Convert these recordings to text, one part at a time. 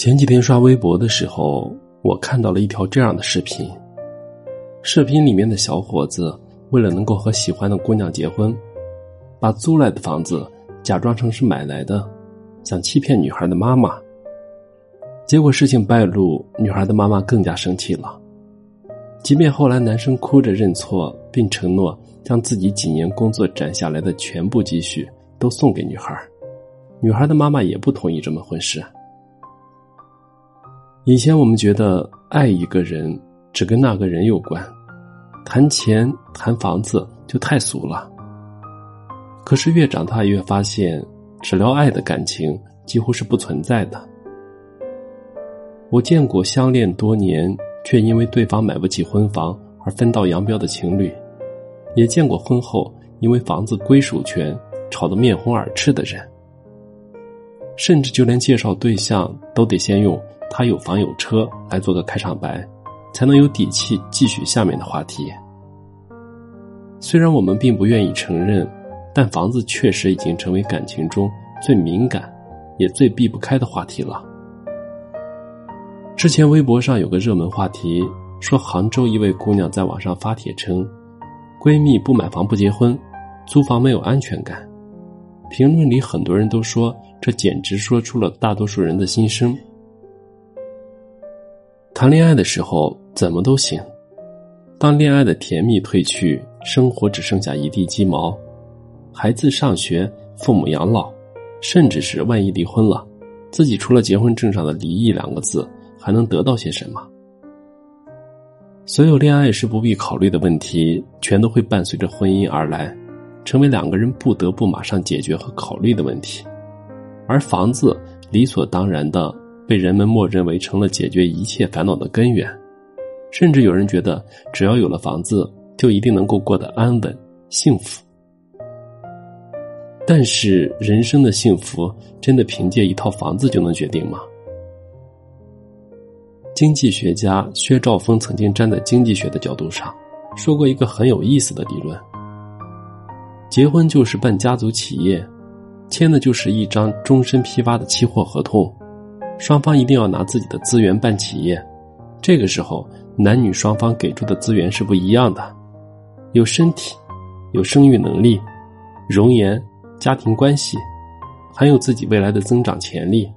前几天刷微博的时候，我看到了一条这样的视频。视频里面的小伙子为了能够和喜欢的姑娘结婚，把租来的房子假装成是买来的，想欺骗女孩的妈妈。结果事情败露，女孩的妈妈更加生气了。即便后来男生哭着认错，并承诺将自己几年工作攒下来的全部积蓄都送给女孩，女孩的妈妈也不同意这门婚事。以前我们觉得爱一个人只跟那个人有关，谈钱谈房子就太俗了。可是越长大越发现，只聊爱的感情几乎是不存在的。我见过相恋多年却因为对方买不起婚房而分道扬镳的情侣，也见过婚后因为房子归属权吵得面红耳赤的人，甚至就连介绍对象都得先用。他有房有车，来做个开场白，才能有底气继续下面的话题。虽然我们并不愿意承认，但房子确实已经成为感情中最敏感，也最避不开的话题了。之前微博上有个热门话题，说杭州一位姑娘在网上发帖称，闺蜜不买房不结婚，租房没有安全感。评论里很多人都说，这简直说出了大多数人的心声。谈恋爱的时候怎么都行，当恋爱的甜蜜褪去，生活只剩下一地鸡毛，孩子上学，父母养老，甚至是万一离婚了，自己除了结婚证上的“离异”两个字，还能得到些什么？所有恋爱时不必考虑的问题，全都会伴随着婚姻而来，成为两个人不得不马上解决和考虑的问题，而房子理所当然的。被人们默认为成了解决一切烦恼的根源，甚至有人觉得只要有了房子，就一定能够过得安稳幸福。但是，人生的幸福真的凭借一套房子就能决定吗？经济学家薛兆丰曾经站在经济学的角度上，说过一个很有意思的理论：结婚就是办家族企业，签的就是一张终身批发的期货合同。双方一定要拿自己的资源办企业，这个时候男女双方给出的资源是不一样的，有身体，有生育能力，容颜，家庭关系，还有自己未来的增长潜力。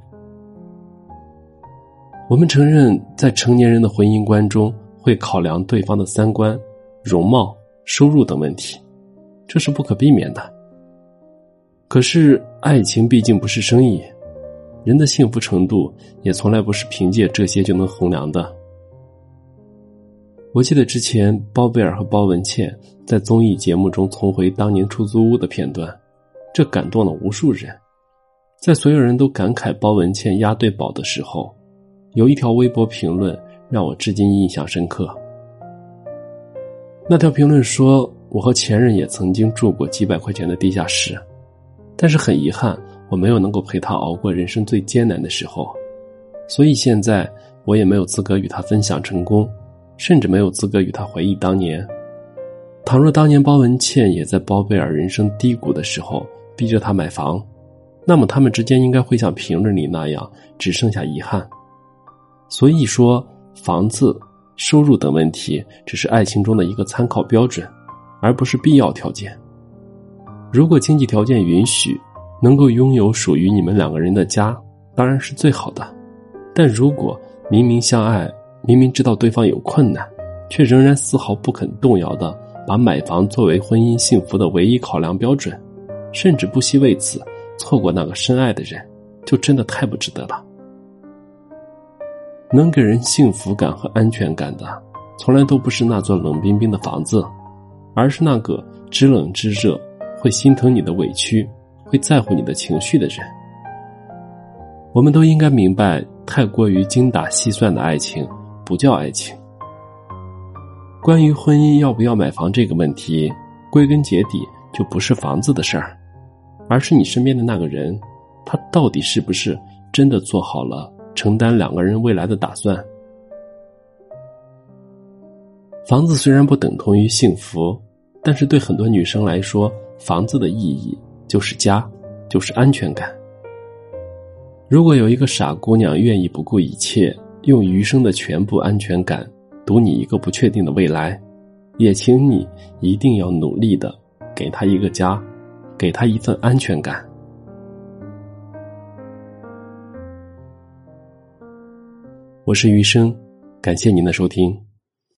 我们承认，在成年人的婚姻观中，会考量对方的三观、容貌、收入等问题，这是不可避免的。可是，爱情毕竟不是生意。人的幸福程度也从来不是凭借这些就能衡量的。我记得之前包贝尔和包文倩在综艺节目中重回当年出租屋的片段，这感动了无数人。在所有人都感慨包文倩押对宝的时候，有一条微博评论让我至今印象深刻。那条评论说：“我和前任也曾经住过几百块钱的地下室，但是很遗憾。”我没有能够陪他熬过人生最艰难的时候，所以现在我也没有资格与他分享成功，甚至没有资格与他回忆当年。倘若当年包文倩也在包贝尔人生低谷的时候逼着他买房，那么他们之间应该会像评论里那样，只剩下遗憾。所以说，房子、收入等问题只是爱情中的一个参考标准，而不是必要条件。如果经济条件允许。能够拥有属于你们两个人的家，当然是最好的。但如果明明相爱，明明知道对方有困难，却仍然丝毫不肯动摇的把买房作为婚姻幸福的唯一考量标准，甚至不惜为此错过那个深爱的人，就真的太不值得了。能给人幸福感和安全感的，从来都不是那座冷冰冰的房子，而是那个知冷知热、会心疼你的委屈。会在乎你的情绪的人，我们都应该明白，太过于精打细算的爱情不叫爱情。关于婚姻要不要买房这个问题，归根结底就不是房子的事儿，而是你身边的那个人，他到底是不是真的做好了承担两个人未来的打算？房子虽然不等同于幸福，但是对很多女生来说，房子的意义。就是家，就是安全感。如果有一个傻姑娘愿意不顾一切，用余生的全部安全感赌你一个不确定的未来，也请你一定要努力的给她一个家，给她一份安全感。我是余生，感谢您的收听。